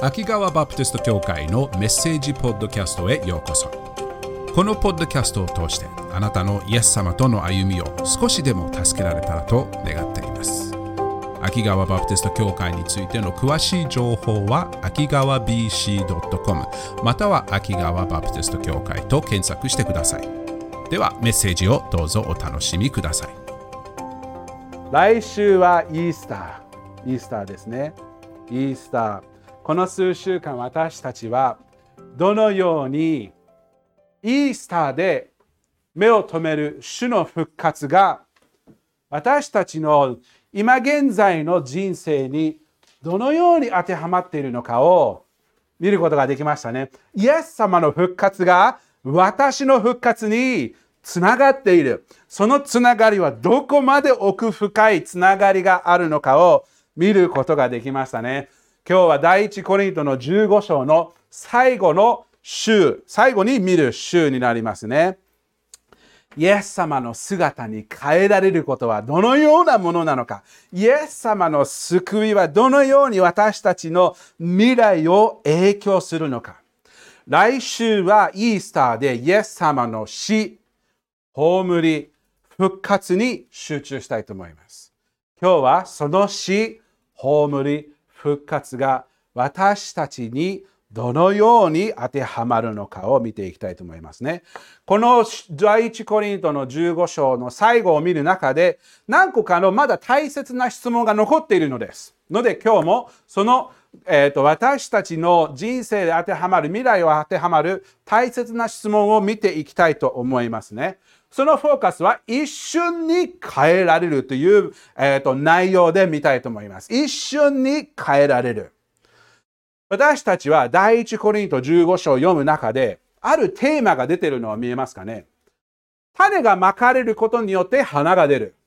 秋川バプテスト教会のメッセージポッドキャストへようこそ。このポッドキャストを通してあなたのイエス様との歩みを少しでも助けられたらと願っています。秋川バプテスト教会についての詳しい情報は秋川 BC.com または秋川バプテスト教会と検索してください。ではメッセージをどうぞお楽しみください。来週はイースター。イースターですね。イースター。この数週間私たちはどのようにイースターで目を留める主の復活が私たちの今現在の人生にどのように当てはまっているのかを見ることができましたね。イエス様の復活が私の復活につながっている。そのつながりはどこまで奥深いつながりがあるのかを見ることができましたね。今日は第一コリントの15章の最後の週、最後に見る週になりますね。イエス様の姿に変えられることはどのようなものなのか。イエス様の救いはどのように私たちの未来を影響するのか。来週はイースターでイエス様の死、葬り、復活に集中したいと思います。今日はその死、葬り、復活が私たちにどのように当てはまるのかを見ていきたいと思いますね。この第一コリントの15章の最後を見る中で何個かのまだ大切な質問が残っているのです。ので今日もその、えーと、私たちの人生で当てはまる未来を当てはまる大切な質問を見ていきたいと思いますね。そのフォーカスは一瞬に変えられるという、えーと、内容で見たいと思います。一瞬に変えられる。私たちは第一コリント15章を読む中で、あるテーマが出てるのは見えますかね種がまかれることによって花が出る。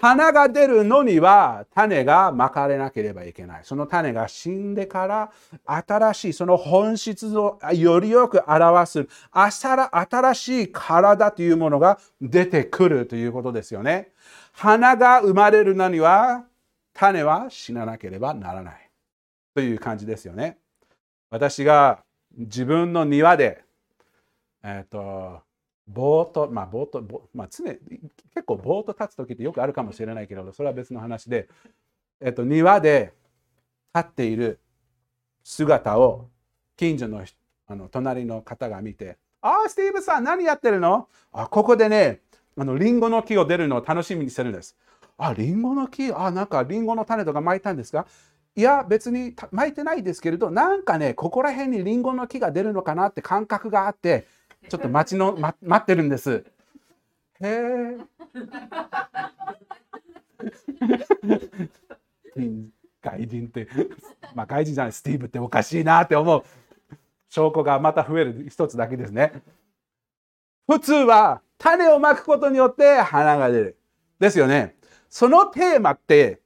花が出るのには種がまかれなければいけない。その種が死んでから新しいその本質をよりよく表す新しい体というものが出てくるということですよね。花が生まれるのには種は死ななければならない。という感じですよね。私が自分の庭で、えっ、ー、と、ぼーっと、まあ、ぼーっと、まあ、常結構ぼーっと立つ時ってよくあるかもしれないけど、それは別の話で、えっ、と、庭で立っている姿を近所のあの隣の方が見て、ああ、スティーブさん、何やってるのあ、ここでね、あの、リンゴの木を出るのを楽しみにしてるんです。あ、リンゴの木？あ、なんかリンゴの種とか巻いたんですかいや別に巻いてないですけれどなんかねここら辺にリンゴの木が出るのかなって感覚があってちょっと待ちの、ま、待ってるんです。へえ。外人って、まあ外人じゃない、スティーブっておかしいなって思う証拠がまた増える一つだけですね。普通は種をまくことによって花が出る。ですよね。そのテーマって、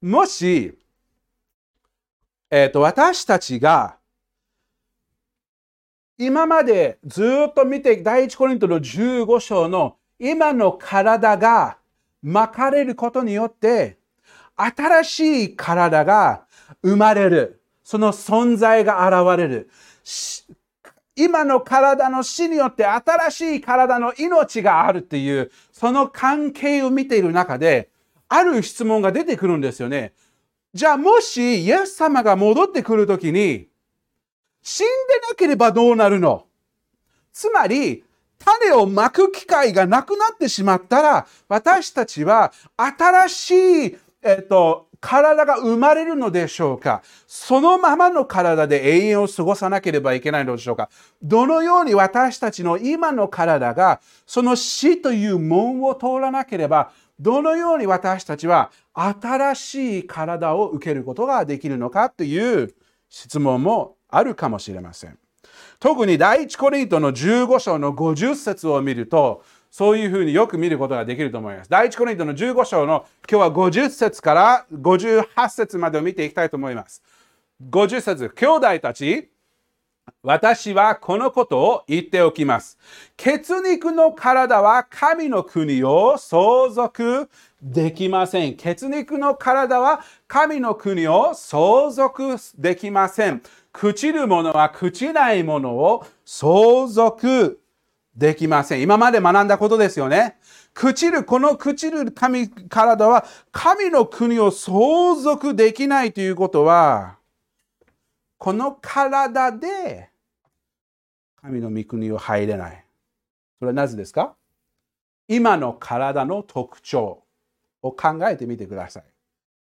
もしえーと、私たちが今までずっと見て第一コリントの15章の今の体が巻かれることによって新しい体が生まれる。その存在が現れる。今の体の死によって新しい体の命があるっていうその関係を見ている中である質問が出てくるんですよね。じゃあもしイエス様が戻ってくるときに死んでなければどうなるの？つまり種をまく機会がなくなってしまったら私たちは新しい、えっと、体が生まれるのでしょうか？そのままの体で永遠を過ごさなければいけないのでしょうか？どのように私たちの今の体がその死という門を通らなければどのように私たちは新しい体を受けることができるのかという質問もあるかもしれません。特に第一コリントの15章の50節を見ると、そういうふうによく見ることができると思います。第一コリントの15章の今日は50節から58節までを見ていきたいと思います。50節兄弟たち、私はこのことを言っておきます。血肉の体は神の国を相続できません。血肉の体は神の国を相続できません。朽ちるものは朽ちないものを相続できません。今まで学んだことですよね。朽ちる、この朽ちる神、体は神の国を相続できないということは、この体で神の御国を入れない。それはなぜですか？今の体の特徴を考えてみてください。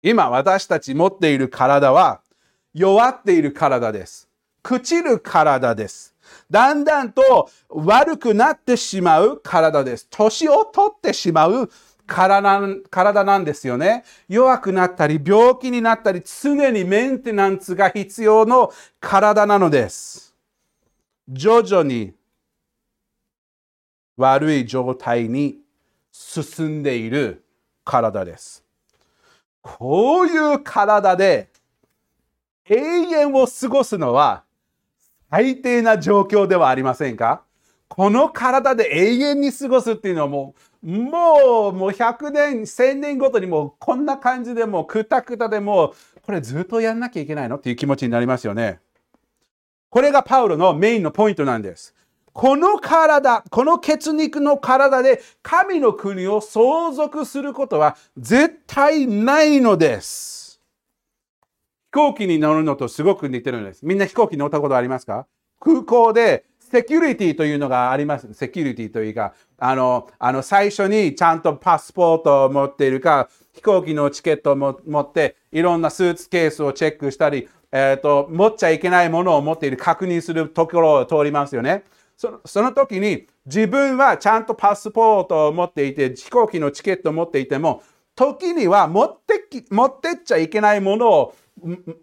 今私たち持っている体は弱っている体です。朽ちる体です。だんだんと悪くなってしまう体です。年を取ってしまう体体なんですよね。弱くなったり、病気になったり、常にメンテナンスが必要の体なのです。徐々に悪い状態に進んでいる体です。こういう体で永遠を過ごすのは最低な状況ではありませんか？この体で永遠に過ごすっていうのはもう、もう、もう100年、1000年ごとにもうこんな感じでもうくたくたでもう、これずっとやんなきゃいけないの？っていう気持ちになりますよね。これがパウロのメインのポイントなんです。この体、この血肉の体で神の国を相続することは絶対ないのです。飛行機に乗るのとすごく似てるんです。みんな飛行機乗ったことありますか？空港でセキュリティというのがあります。セキュリティというか、あの、あの最初にちゃんとパスポートを持っているか、飛行機のチケットを持って、いろんなスーツケースをチェックしたり、えーと、持っちゃいけないものを持っている確認するところを通りますよね。そその時に自分はちゃんとパスポートを持っていて、飛行機のチケットを持っていても、時には持ってき持ってっちゃいけないものを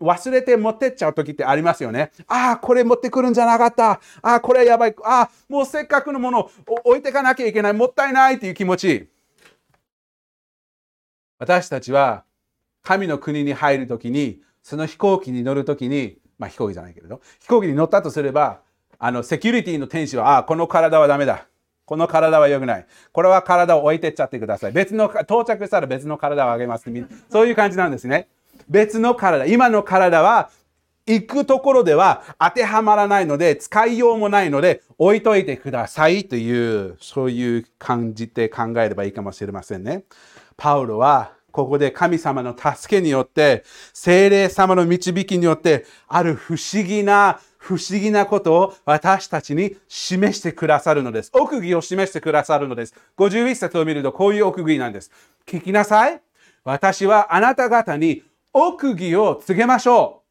忘れて持ってっちゃう時ってありますよね。ああ、これ持ってくるんじゃなかった。ああ、これやばい。ああ、もうせっかくのものを置いてかなきゃいけない。もったいないっていう気持ち。私たちは神の国に入る時に、その飛行機に乗る時に、まあ飛行機じゃないけれど、飛行機に乗ったとすれば、あのセキュリティの天使は、ああ、この体はダメだ。この体は良くない。これは体を置いてっちゃってください。別の、到着したら別の体をあげます。そういう感じなんですね。別の体、今の体は行くところでは当てはまらないので、使いようもないので、置いといてくださいという、そういう感じで考えればいいかもしれませんね。パウロは、ここで神様の助けによって、精霊様の導きによって、ある不思議な、不思議なことを私たちに示してくださるのです。奥義を示してくださるのです。51節を見るとこういう奥義なんです。聞きなさい。私はあなた方に奥義を告げましょう。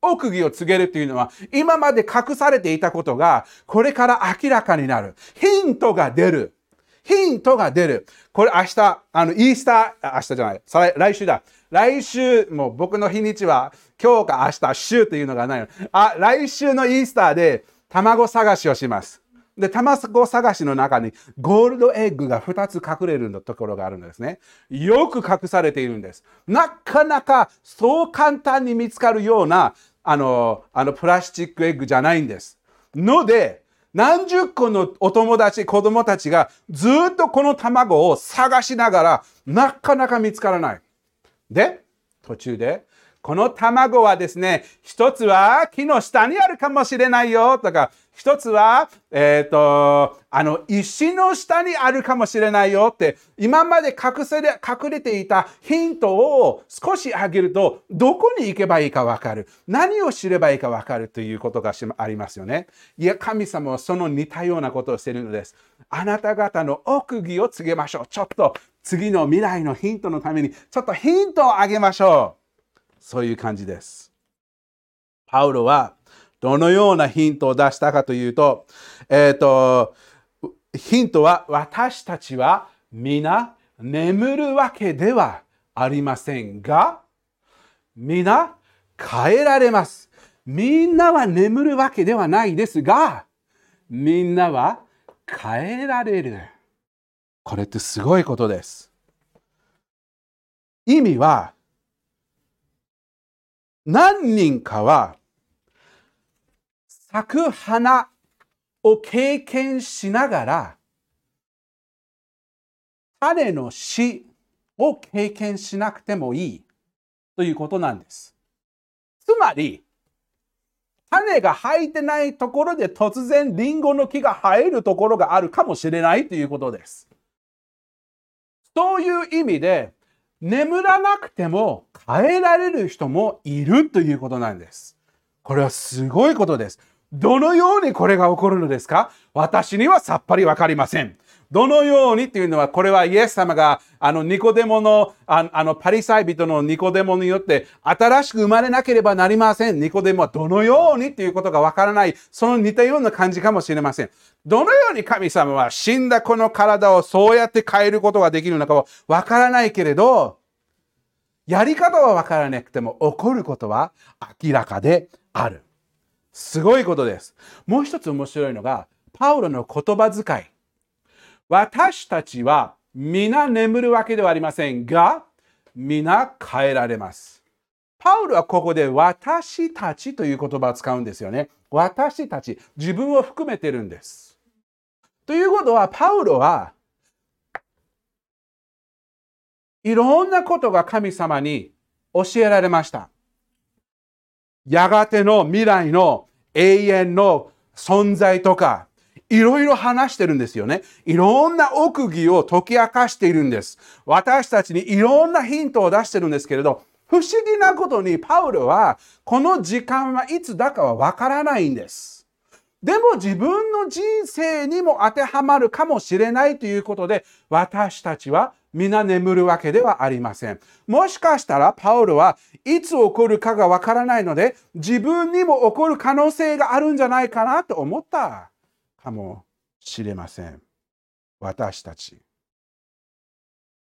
奥義を告げるというのは、今まで隠されていたことが、これから明らかになる。ヒントが出る。ヒントが出る。これ明日、あの、イースター、明日じゃない、再来週だ。来週、もう僕の日にちは、今日か明日、週というのがないの。あ、来週のイースターで卵探しをします。で、卵探しの中にゴールドエッグが2つ隠れるところがあるんですね。よく隠されているんです。なかなかそう簡単に見つかるようなあのあのプラスチックエッグじゃないんです。ので、何十個のお友達、子供たちがずっとこの卵を探しながらなかなか見つからない。で、途中でこの卵はですね、一つは木の下にあるかもしれないよとか、一つは、えっ、ー、と、あの、石の下にあるかもしれないよって、今まで隠せれ隠れていたヒントを少しあげると、どこに行けばいいかわかる。何を知ればいいかわかるということがありますよね。いや、神様はその似たようなことをしているのです。あなた方の奥義を告げましょう。ちょっと次の未来のヒントのために、ちょっとヒントをあげましょう。そういう感じです。パウロはどのようなヒントを出したかというと、えっ、ー、と、ヒントは私たちは皆眠るわけではありませんが、皆変えられます。みんなは眠るわけではないですが、みんなは変えられる。これってすごいことです。意味は、何人かは咲く花を経験しながら、種の死を経験しなくてもいいということなんです。つまり、種が生えてないところで突然リンゴの木が生えるところがあるかもしれないということです。そういう意味で、眠らなくても変えられる人もいるということなんです。これはすごいことです。どのようにこれが起こるのですか？私にはさっぱりわかりません。どのようにっていうのは、これはイエス様が、あの、ニコデモの、ああの、パリサイ人のニコデモによって、新しく生まれなければなりません。ニコデモはどのようにっていうことがわからない、その似たような感じかもしれません。どのように神様は死んだこの体をそうやって変えることができるのかはわからないけれど、やり方はわからなくても起こることは明らかである。すごいことです。もう一つ面白いのが、パウロの言葉遣い。私たちは皆眠るわけではありませんが、皆変えられます。パウロはここで私たちという言葉を使うんですよね。私たち、自分を含めてるんです。ということは、パウロはいろんなことが神様に教えられました。やがての未来の永遠の存在とか、いろいろ話してるんですよね。いろんな奥義を解き明かしているんです。私たちにいろんなヒントを出してるんですけれど、不思議なことにパウロはこの時間はいつだかはわからないんです。でも自分の人生にも当てはまるかもしれないということで私たちは皆眠るわけではありません。もしかしたらパウロはいつ起こるかがわからないので自分にも起こる可能性があるんじゃないかなと思ったかもしれません。私たち。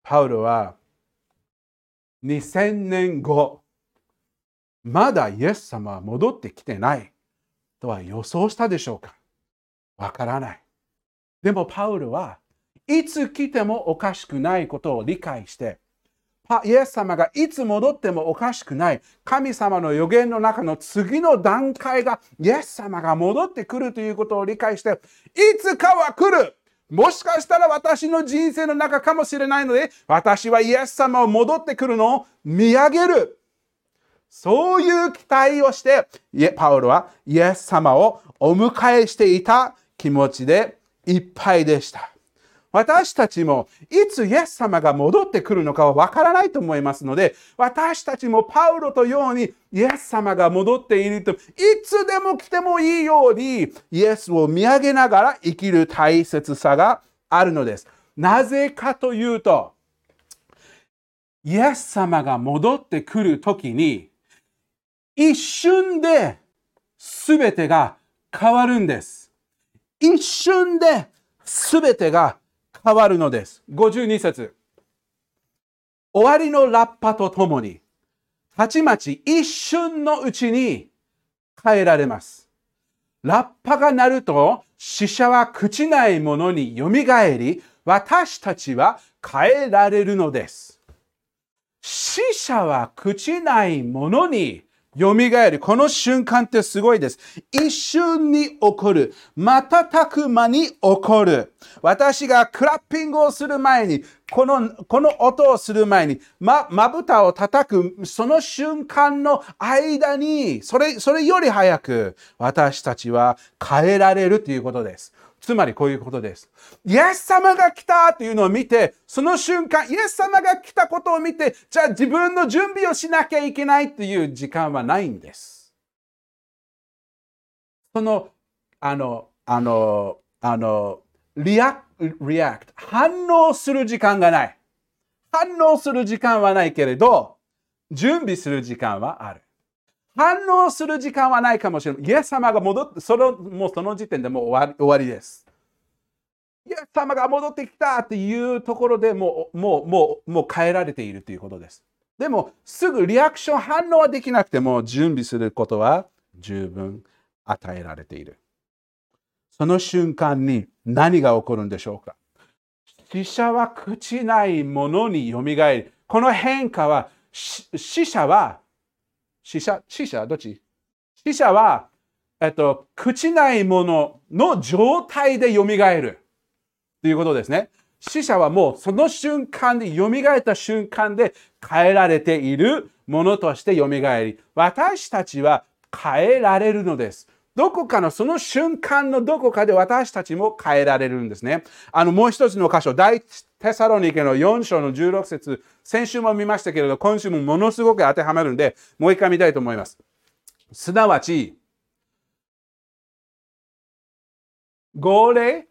パウロは2000年後、まだイエス様は戻ってきてないとは予想したでしょうかわからない。でもパウロはいつ来てもおかしくないことを理解して、イエス様がいつ戻ってもおかしくない。神様の予言の中の次の段階がイエス様が戻ってくるということを理解していつかは来る。もしかしたら私の人生の中かもしれないので私はイエス様を戻ってくるのを見上げる。そういう期待をしてパウロはイエス様をお迎えしていた気持ちでいっぱいでした。私たちもいつイエス様が戻ってくるのかはわからないと思いますので、私たちもパウロとようにイエス様が戻っていると、いつでも来てもいいようにイエスを見上げながら生きる大切さがあるのです。なぜかというと、イエス様が戻ってくるときに、一瞬で全てが変わるんです。一瞬で全てが変わるのです。52節終わりのラッパとともに、たちまち一瞬のうちに変えられます。ラッパが鳴ると、死者は朽ちないものによみがえり、私たちは変えられるのです。死者は朽ちないものに蘇る。この瞬間ってすごいです。一瞬に起こる。瞬く間に起こる。私がクラッピングをする前に、このこの音をする前に、ま、まぶたを叩く、その瞬間の間に、それ、それより早く私たちは変えられるということです。つまりこういうことです。イエス様が来たというのを見て、その瞬間、イエス様が来たことを見て、じゃあ自分の準備をしなきゃいけないという時間はないんです。その、あの、あの、あの、 rea react、反応する時間がない。反応する時間はないけれど、準備する時間はある。反応する時間はないかもしれない。イエス様が戻って、そのもうその時点でもう終わり終わりです。イエス様が戻ってきたっていうところでもう、もう、もう、もう変えられているということです。でも、すぐリアクション反応はできなくても、準備することは十分与えられている。その瞬間に何が起こるんでしょうか？死者は朽ちないものによみがえり、この変化は、死者は死者、死者どっち？死者はえっと、朽ちないものの状態で蘇るということですね。死者はもうその瞬間で蘇った瞬間で変えられているものとして蘇り、私たちは変えられるのです。どこかのその瞬間のどこかで私たちも変えられるんですね。あのもう一つの箇所、第テサロニケの4章の16節先週も見ましたけれど、今週もものすごく当てはまるんで、もう一回見たいと思います。すなわち、号令？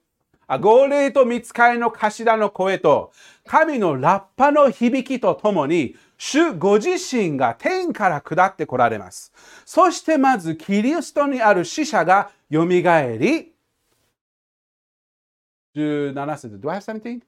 号令と見つかりの頭の声と、神のラッパの響きとともに、主ご自身が天から下って来られます。そしてまずキリストにある死者がよみがえり、17節 Do I have something?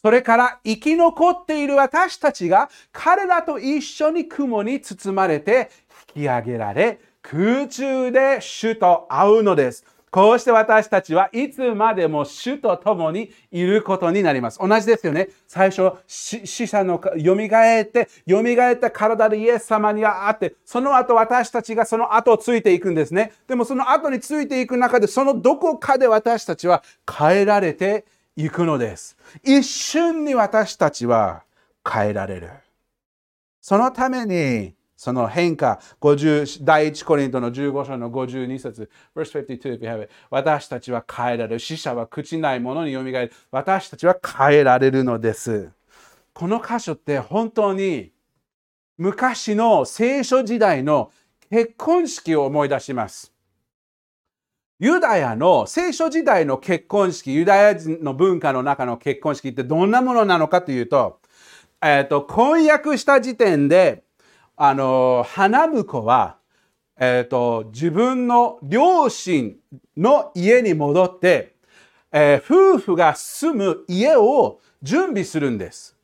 それから生き残っている私たちが彼らと一緒に雲に包まれて引き上げられ空中で主と会うのです。こうして私たちはいつまでも主と共にいることになります。同じですよね。最初、死者の蘇って、蘇った体でイエス様に会って、その後私たちがその後をついていくんですね。でもその後についていく中で、そのどこかで私たちは変えられていくのです。一瞬に私たちは変えられる。そのために、その変化、50第1コリントの15章の52節 verse 52 if you have it 私たちは変えられる。死者は朽ちないものによみがえる。私たちは変えられるのです。この箇所って本当に昔の聖書時代の結婚式を思い出します。ユダヤの聖書時代の結婚式、ユダヤ人の文化の中の結婚式ってどんなものなのかというと、えっ、ー、と、婚約した時点であの花婿は、えーと、自分の両親の家に戻って、えー、夫婦が住む家を準備するんです。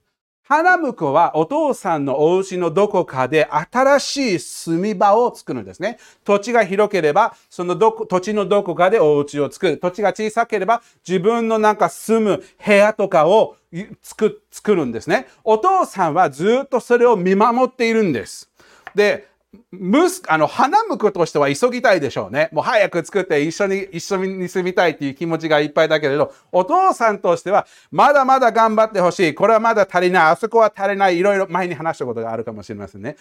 花婿はお父さんのお家のどこかで新しい住み場を作るんですね。土地が広ければ、そのど土地のどこかでお家を作る。土地が小さければ、自分のなんか住む部屋とかを作作るんですね。お父さんはずっとそれを見守っているんです。で、息あの花婿としては急ぎたいでしょうね。もう早く作って一緒に一緒に住みたいっていう気持ちがいっぱいだけれど、お父さんとしてはまだまだ頑張ってほしい。これはまだ足りない。あそこは足りない。いろいろ前に話したことがあるかもしれませんね。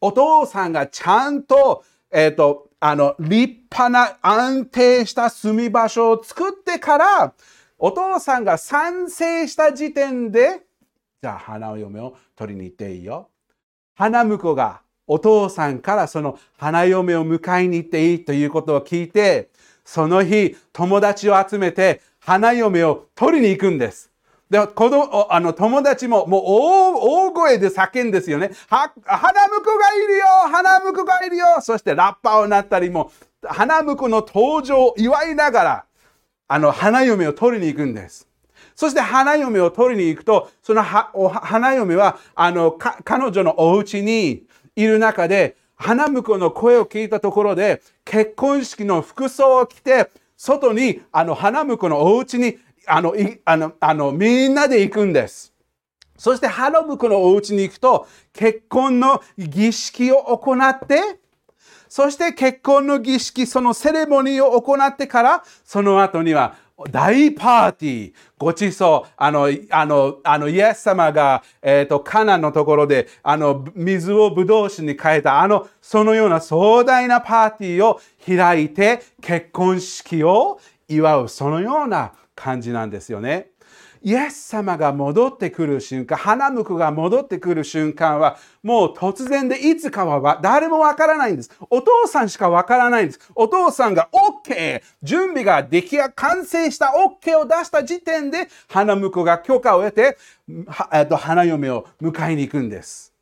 お父さんがちゃんと、えっ、ー、と、あの、立派な安定した住み場所を作ってから、お父さんが賛成した時点で、じゃあ花嫁を取りに行っていいよ。花婿がお父さんからその花嫁を迎えに行っていいということを聞いて、その日、友達を集めて花嫁を取りに行くんです。で、子供、あの、友達ももう大声で叫んですよね。は、花婿がいるよ花婿がいるよそしてラッパーを鳴ったりも、花婿の登場を祝いながら、あの、花嫁を取りに行くんです。そして花嫁を取りに行くと、その花嫁は、あの、彼女のお家に、いる中で、花婿の声を聞いたところで、結婚式の服装を着て、外に、あの、花婿のお家に、あの、あの、あの、みんなで行くんです。そして花婿のお家に行くと、結婚の儀式を行って、そして結婚の儀式、そのセレモニーを行ってから、その後には大パーティー、ごちそう、あの、あの、あの、イエス様が、えっ、ー、と、カナンのところで、あの、水をブドウ酒に変えた、あの、そのような壮大なパーティーを開いて、結婚式を祝う、そのような感じなんですよね。イエス様が戻ってくる瞬間、花婿が戻ってくる瞬間は、もう突然でいつかは誰もわからないんです。お父さんしかわからないんです。お父さんが OK、準備が出来上完成した OK を出した時点で、花婿が許可を得て、と花嫁を迎えに行くんです。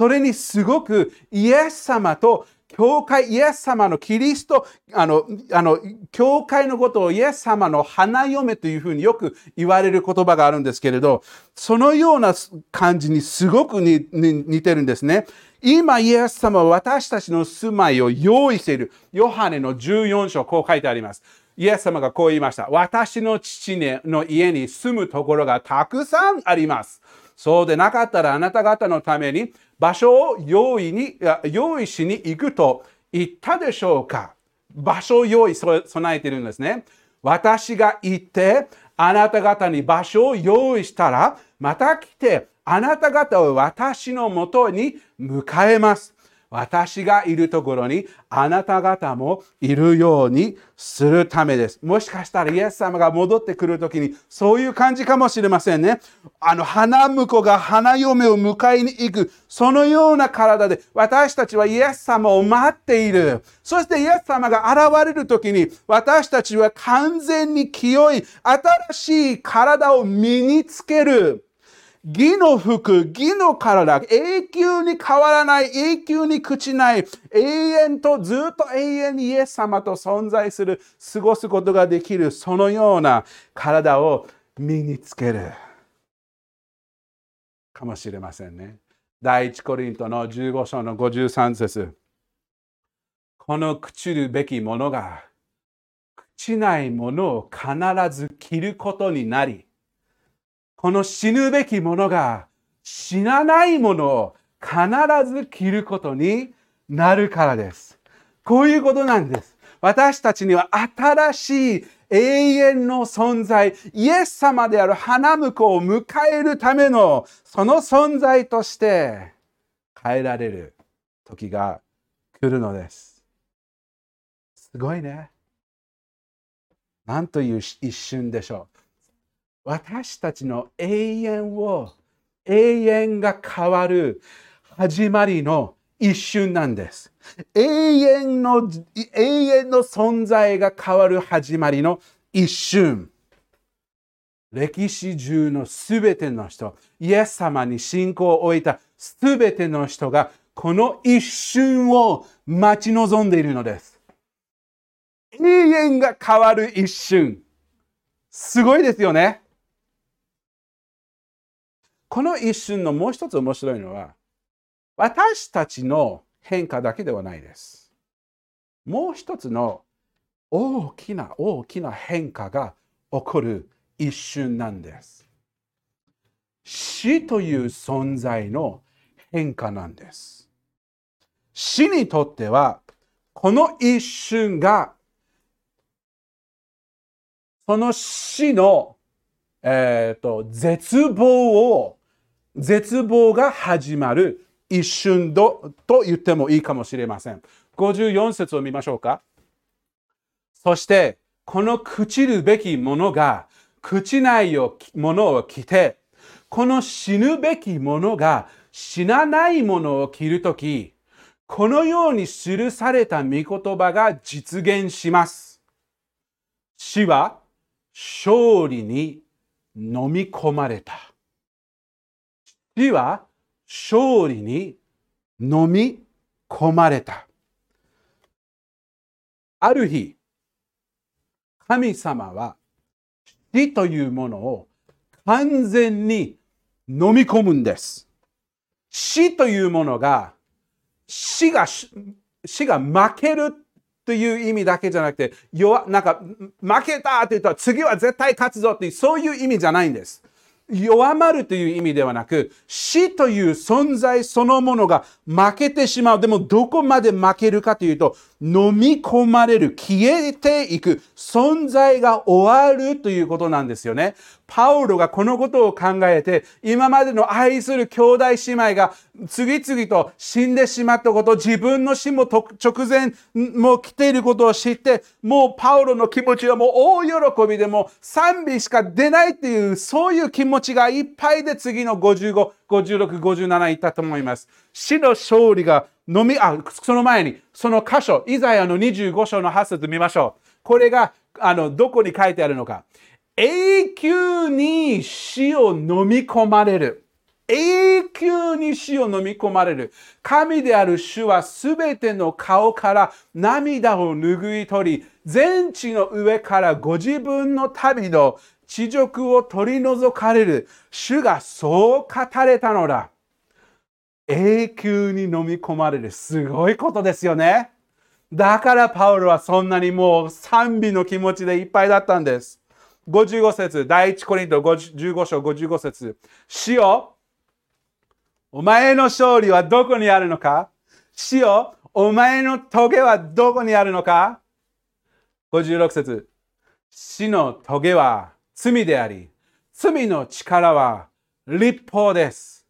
それにすごくイエス様と教会、イエス様のキリスト、あの、あの、教会のことをイエス様の花嫁というふうによく言われる言葉があるんですけれど、そのような感じにすごく似てるんですね。今、イエス様は私たちの住まいを用意している。ヨハネの14章、こう書いてあります。イエス様がこう言いました。私の父の家に住むところがたくさんあります。そうでなかったらあなた方のために場所を用意に用意しに行くと言ったでしょうか場所を用意備えているんですね。私が行って、あなた方に場所を用意したら、また来て、あなた方を私のもとに迎えます。私がいるところにあなた方もいるようにするためです。もしかしたらイエス様が戻ってくるときにそういう感じかもしれませんね。あの花婿が花嫁を迎えに行くそのような体で私たちはイエス様を待っている。そしてイエス様が現れるときに私たちは完全に清い新しい体を身につける。義の服、義の体、永久に変わらない、永久に朽ちない、永遠とずっと永遠にイエス様と存在する、過ごすことができる、そのような体を身につける。かもしれませんね。第一コリントの15章の53節この朽ちるべきものが朽ちないものを必ず着ることになり、この死ぬべきものが死なないものを必ず着ることになるからです。こういうことなんです。私たちには新しい永遠の存在、イエス様である花婿を迎えるためのその存在として変えられる時が来るのです。すごいね。なんという一瞬でしょう。私たちの永遠を、永遠が変わる始まりの一瞬なんです。永遠の、永遠の存在が変わる始まりの一瞬。歴史中のすべての人、イエス様に信仰を置いたすべての人が、この一瞬を待ち望んでいるのです。永遠が変わる一瞬。すごいですよね。この一瞬のもう一つ面白いのは、私たちの変化だけではないです。もう一つの大きな大きな変化が起こる一瞬なんです。死という存在の変化なんです。死にとっては、この一瞬が、その死の、えーと絶望を絶望が始まる一瞬と言ってもいいかもしれません。54節を見ましょうか。そして、この朽ちるべきものが朽ちないものを着て、この死ぬべきものが死なないものを着るとき、このように記された御言葉が実現します。死は勝利に飲み込まれた。死は勝利に飲み込まれた。ある日、神様は死というものを完全に飲み込むんです。死というものが死が死が負けるという意味だけじゃなくて弱なんか負けたって言うと次は絶対勝つぞっていうそういう意味じゃないんです。弱まるという意味ではなく、死という存在そのものが負けてしまう。でもどこまで負けるかというと、飲み込まれる、消えていく、存在が終わるということなんですよね。パウロがこのことを考えて、今までの愛する兄弟姉妹が次々と死んでしまったこと、自分の死も直前も来ていることを知って、もうパウロの気持ちはもう大喜びでも賛美しか出ないっていう、そういう気持ちがいっぱいで次の55、56、57いったと思います。死の勝利が飲み、あ、その前に、その箇所、イザヤの25章の8節見ましょう。これが、あの、どこに書いてあるのか。永久に死を飲み込まれる。永久に死を飲み込まれる。神である主はすべての顔から涙を拭い取り、全地の上からご自分の旅の地辱を取り除かれる。主がそう語れたのだ。永久に飲み込まれる。すごいことですよね。だからパウロはそんなにもう賛美の気持ちでいっぱいだったんです。55節、第一コリント15章55節。死よ、お前の勝利はどこにあるのか？死よ、お前の棘はどこにあるのか ?56 節死の棘は罪であり、罪の力は立法です。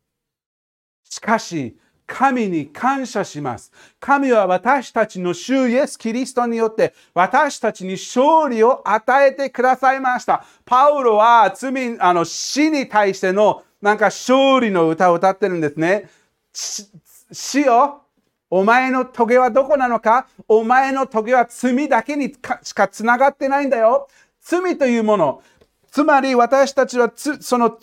しかし、神に感謝します。神は私たちの主イエス・キリストによって私たちに勝利を与えてくださいました。パウロは罪、あの死に対してのなんか勝利の歌を歌ってるんですね。死よ、お前の棘はどこなのか？お前の棘は罪だけにしかつながってないんだよ。罪というもの。つまり私たちはその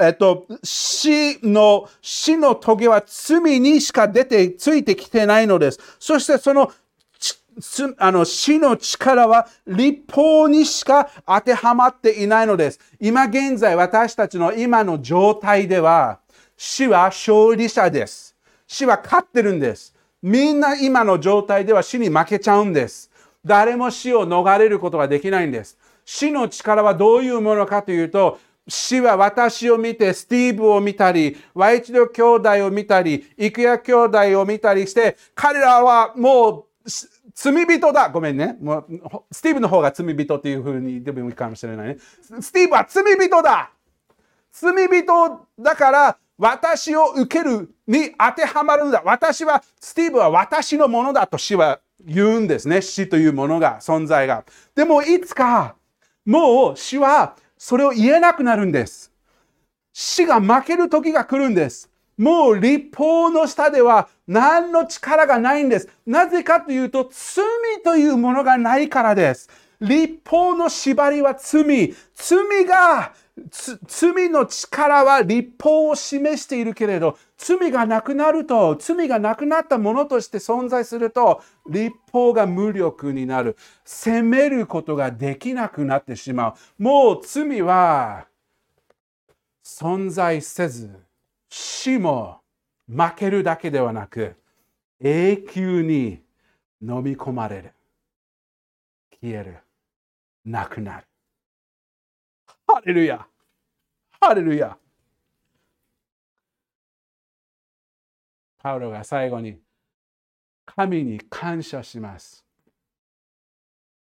えっと、死の、死の棘は罪にしか出て、ついてきてないのです。そしてその、あの死の力は立法にしか当てはまっていないのです。今現在私たちの今の状態では死は勝利者です。死は勝ってるんです。みんな今の状態では死に負けちゃうんです。誰も死を逃れることができないんです。死の力はどういうものかというと、死は私を見て、スティーブを見たり、ワイチド兄弟を見たり、イクヤ兄弟を見たりして、彼らはもう罪人だごめんね。もうスティーブの方が罪人っていうふうにでもいいかもしれないね。スティーブは罪人だ罪人だから私を受けるに当てはまるんだ。私は、スティーブは私のものだと死は言うんですね。死というものが、存在が。でもいつか、もう死はそれを言えなくなるんです。死が負ける時が来るんです。もう立法の下では何の力がないんです。なぜかというと、罪というものがないからです。立法の縛りは罪。罪が、罪の力は立法を示しているけれど、罪がなくなると、罪がなくなったものとして存在すると、立法が無力になる。責めることができなくなってしまう。もう罪は存在せず、死も負けるだけではなく、永久に飲み込まれる。消える。なくなる。ハレルヤハレルヤパウロが最後に神に感謝します。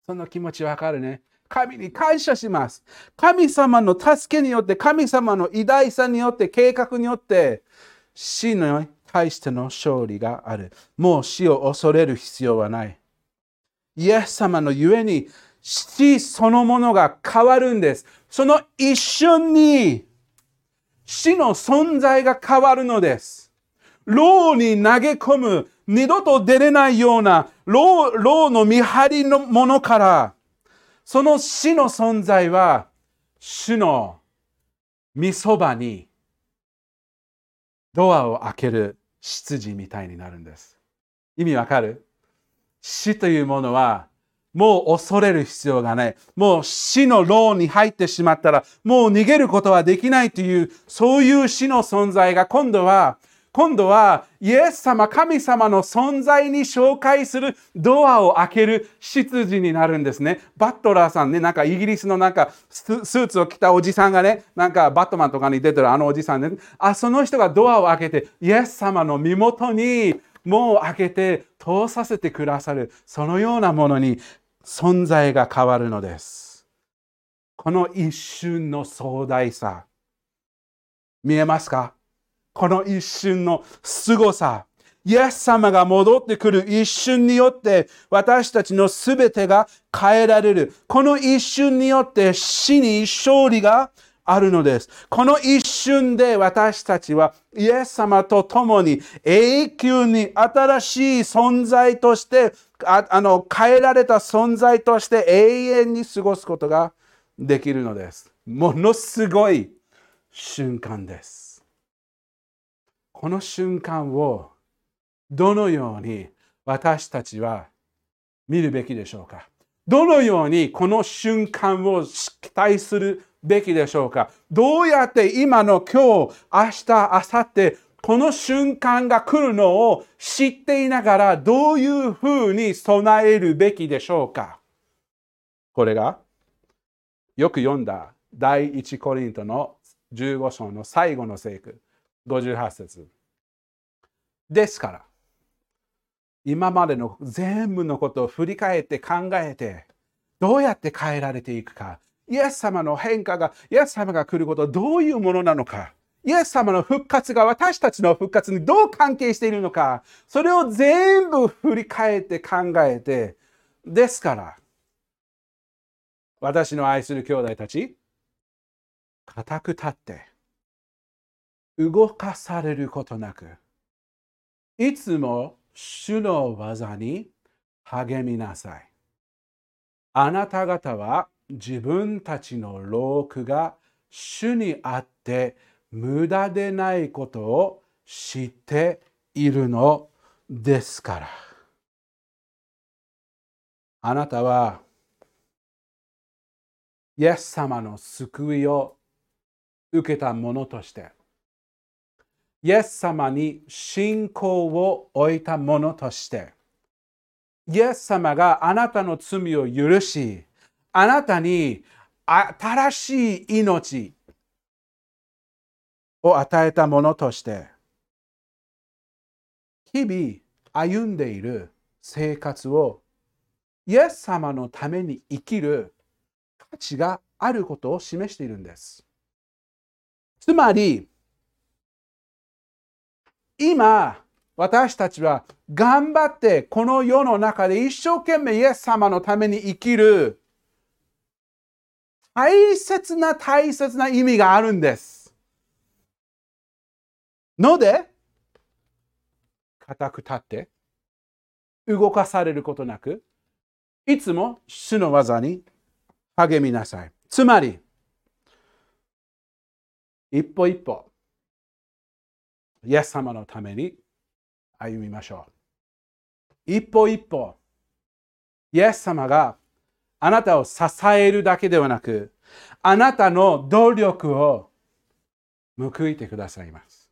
その気持ちわかるね。神に感謝します。神様の助けによって、神様の偉大さによって、計画によって、死に対しての勝利がある。もう死を恐れる必要はない。イエス様のゆえに死そのものが変わるんです。その一瞬に死の存在が変わるのです。牢に投げ込む、二度と出れないような牢牢の見張りのものから、その死の存在は、主の御そばにドアを開ける執事みたいになるんです。意味わかる？死というものは、もう恐れる必要がない。もう死の牢に入ってしまったら、もう逃げることはできないという、そういう死の存在が今度は今度はイエス様、神様の存在に紹介するドアを開ける執事になるんですね。バットラーさんね、なんかイギリスのなんかスーツを着たおじさんがね、なんかバットマンとかに出てるあのおじさんね、あ、その人がドアを開けてイエス様の身元に門を開けて通させてくださる、そのようなものに存在が変わるのです。この一瞬の壮大さ、見えますか？この一瞬の凄さ、イエス様が戻ってくる一瞬によって私たちの全てが変えられる。この一瞬によって死に勝利があるのです。この一瞬で私たちはイエス様と共に永久に新しい存在としてああの変えられた存在として永遠に過ごすことができるのです。ものすごい瞬間です。この瞬間をどのように私たちは見るべきでしょうか？どのようにこの瞬間を期待するべきでしょうか？どうやって今の今日、明日、明後日、この瞬間が来るのを知っていながらどういうふうに備えるべきでしょうか？これがよく読んだ第一コリントの15章の最後の聖句58節ですから、今までの全部のことを振り返って考えて、どうやって変えられていくか。イエス様の変化が、イエス様が来ることはどういうものなのか。イエス様の復活が私たちの復活にどう関係しているのか。それを全部振り返って考えて、ですから、私の愛する兄弟たち、固く立って、動かされることなく、いつも主の技に励みなさい。あなた方は自分たちの労苦が主にあって無駄でないことを知っているのですから。あなたはイエス様の救いを受けたものとしてイエス様に信仰を置いたものとしてイエス様があなたの罪を許しあなたに新しい命を与えたものとして日々歩んでいる生活をイエス様のために生きる価値があることを示しているんです。つまり、今、私たちは頑張ってこの世の中で一生懸命イエス様のために生きる大切な大切な意味があるんです。ので、固く立って動かされることなく、いつも主の技に励みなさい。つまり、一歩一歩、イエス様のために歩みましょう。一歩一歩、イエス様があなたを支えるだけではなく、あなたの努力を報いてくださいます。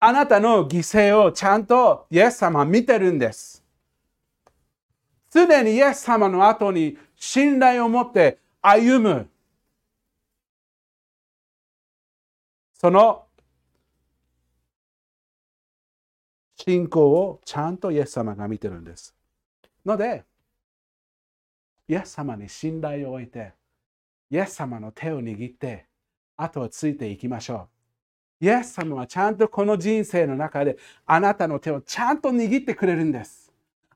あなたの犠牲をちゃんとイエス様見てるんです。常にイエス様の後に信頼を持って歩む。その信仰をちゃんとイエス様が見てるんです。ので、イエス様に信頼を置いて、イエス様の手を握って、後をついていきましょう。イエス様はちゃんとこの人生の中であなたの手をちゃんと握ってくれるんです。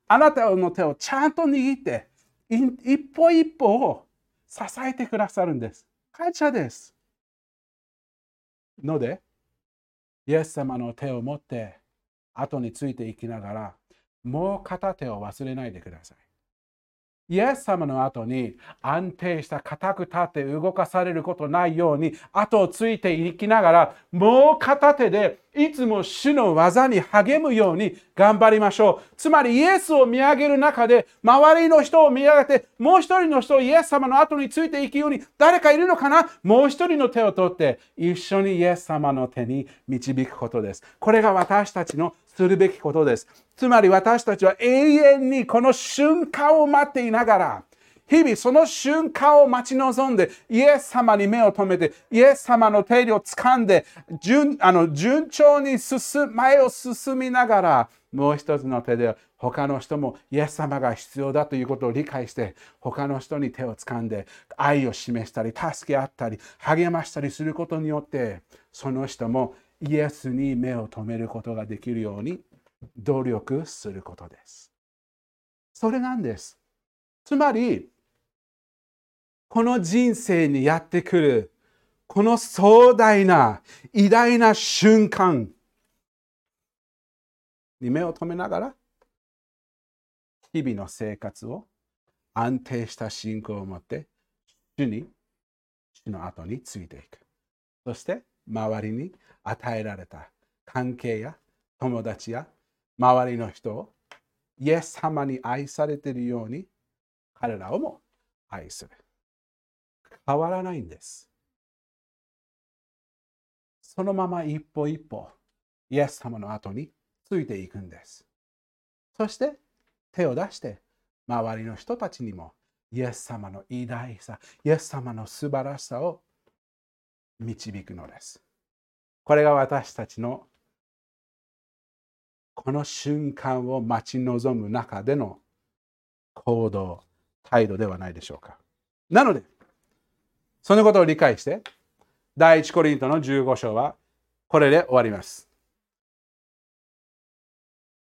あなたの手をちゃんと握って、一歩一歩を支えてくださるんです。感謝です。ので、イエス様の手を持って後についていきながら、もう片手を忘れないでください。イエス様の後に安定した固く立って動かされることないように後をついていきながらもう片手でいつも主の技に励むように頑張りましょう。つまりイエスを見上げる中で周りの人を見上げてもう一人の人をイエス様の後についていくように誰かいるのかな？もう一人の手を取って一緒にイエス様の手に導くことです。これが私たちのするべきことです。つまり私たちは永遠にこの瞬間を待っていながら日々その瞬間を待ち望んで、イエス様に目を留めて、イエス様の手入を掴んで、順あの順調に進前を進みながら、もう一つの手で他の人もイエス様が必要だということを理解して他の人に手を掴んで愛を示したり助け合ったり励ましたりすることによってその人もイエスに目を留めることができるように努力することです。それなんです。つまりこの人生にやってくるこの壮大な偉大な瞬間に目を留めながら日々の生活を安定した信仰を持って主に主の後についていく。そして周りに与えられた関係や友達や周りの人をイエス様に愛されているように彼らをも愛する変わらないんです。そのまま一歩一歩、イエス様の後についていくんです。そして手を出して周りの人たちにもイエス様の偉大さ、イエス様の素晴らしさを導くのです。これが私たちのこの瞬間を待ち望む中での行動、態度ではないでしょうか。なので、そのことを理解して、第一コリントの15章はこれで終わります。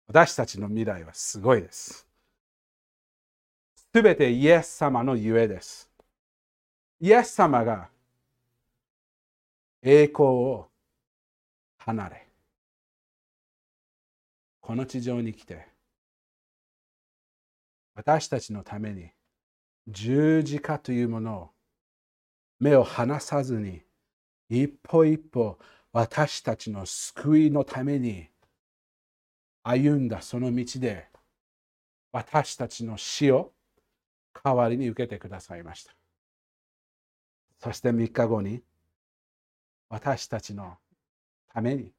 私たちの未来はすごいです。すべてイエス様のゆえです。イエス様が栄光を離れ、この地上に来て、私たちのために十字架というものを目を離さずに一歩一歩私たちの救いのために歩んだその道で私たちの死を代わりに受けてくださいました。そして3日後に私たちのために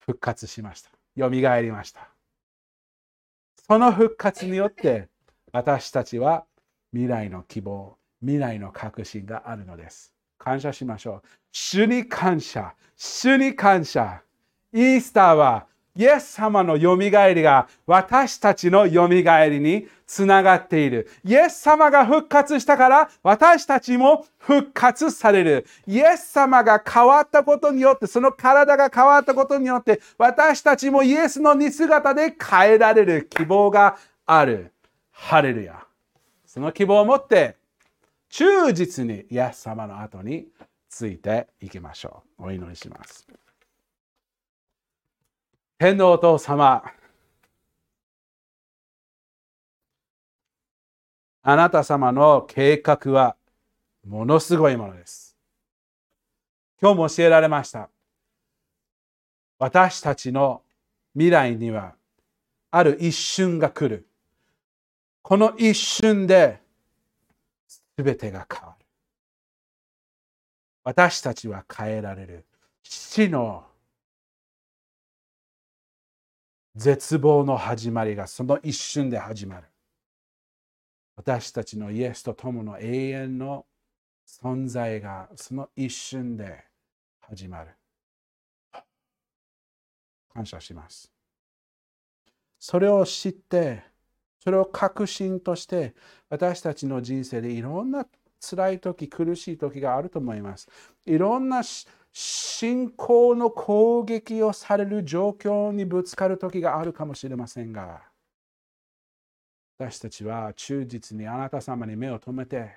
復活しました。よみがえりました。その復活によって私たちは未来の希望、未来の確信があるのです。感謝しましょう。主に感謝。主に感謝。イースターはイエス様のよみがえりが私たちのよみがえりにつながっている。イエス様が復活したから私たちも復活される。イエス様が変わったことによって、その体が変わったことによって私たちもイエスの似姿で変えられる希望がある。ハレルヤ。その希望を持って忠実にイエス様の後についていきましょう。お祈りします。天皇お父様、あなた様の計画はものすごいものです。今日も教えられました。私たちの未来にはある一瞬が来る。この一瞬で全てが変わる。私たちは変えられる。死の絶望の始まりがその一瞬で始まる。私たちのイエスと共の永遠の存在がその一瞬で始まる。感謝します。それを知って、それを確信として、私たちの人生でいろんな辛い時、苦しい時があると思います。いろんな信仰の攻撃をされる状況にぶつかる時があるかもしれませんが私たちは忠実にあなた様に目を留めて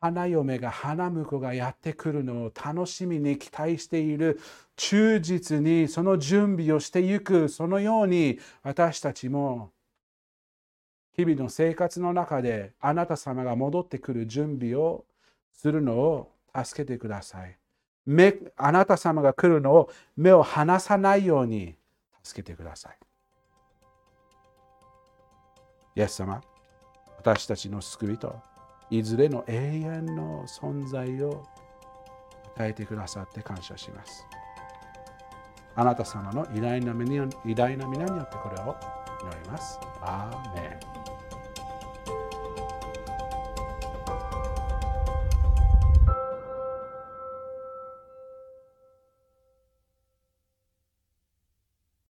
花嫁が花婿がやってくるのを楽しみに期待している忠実にその準備をしていくそのように私たちも日々の生活の中であなた様が戻ってくる準備をするのを助けてください。目あなた様が来るのを目を離さないように助けてください。イエス様、私たちの救いといずれの永遠の存在を与えてくださって感謝します。あなた様の偉大な皆によってこれを祈ります。アーメン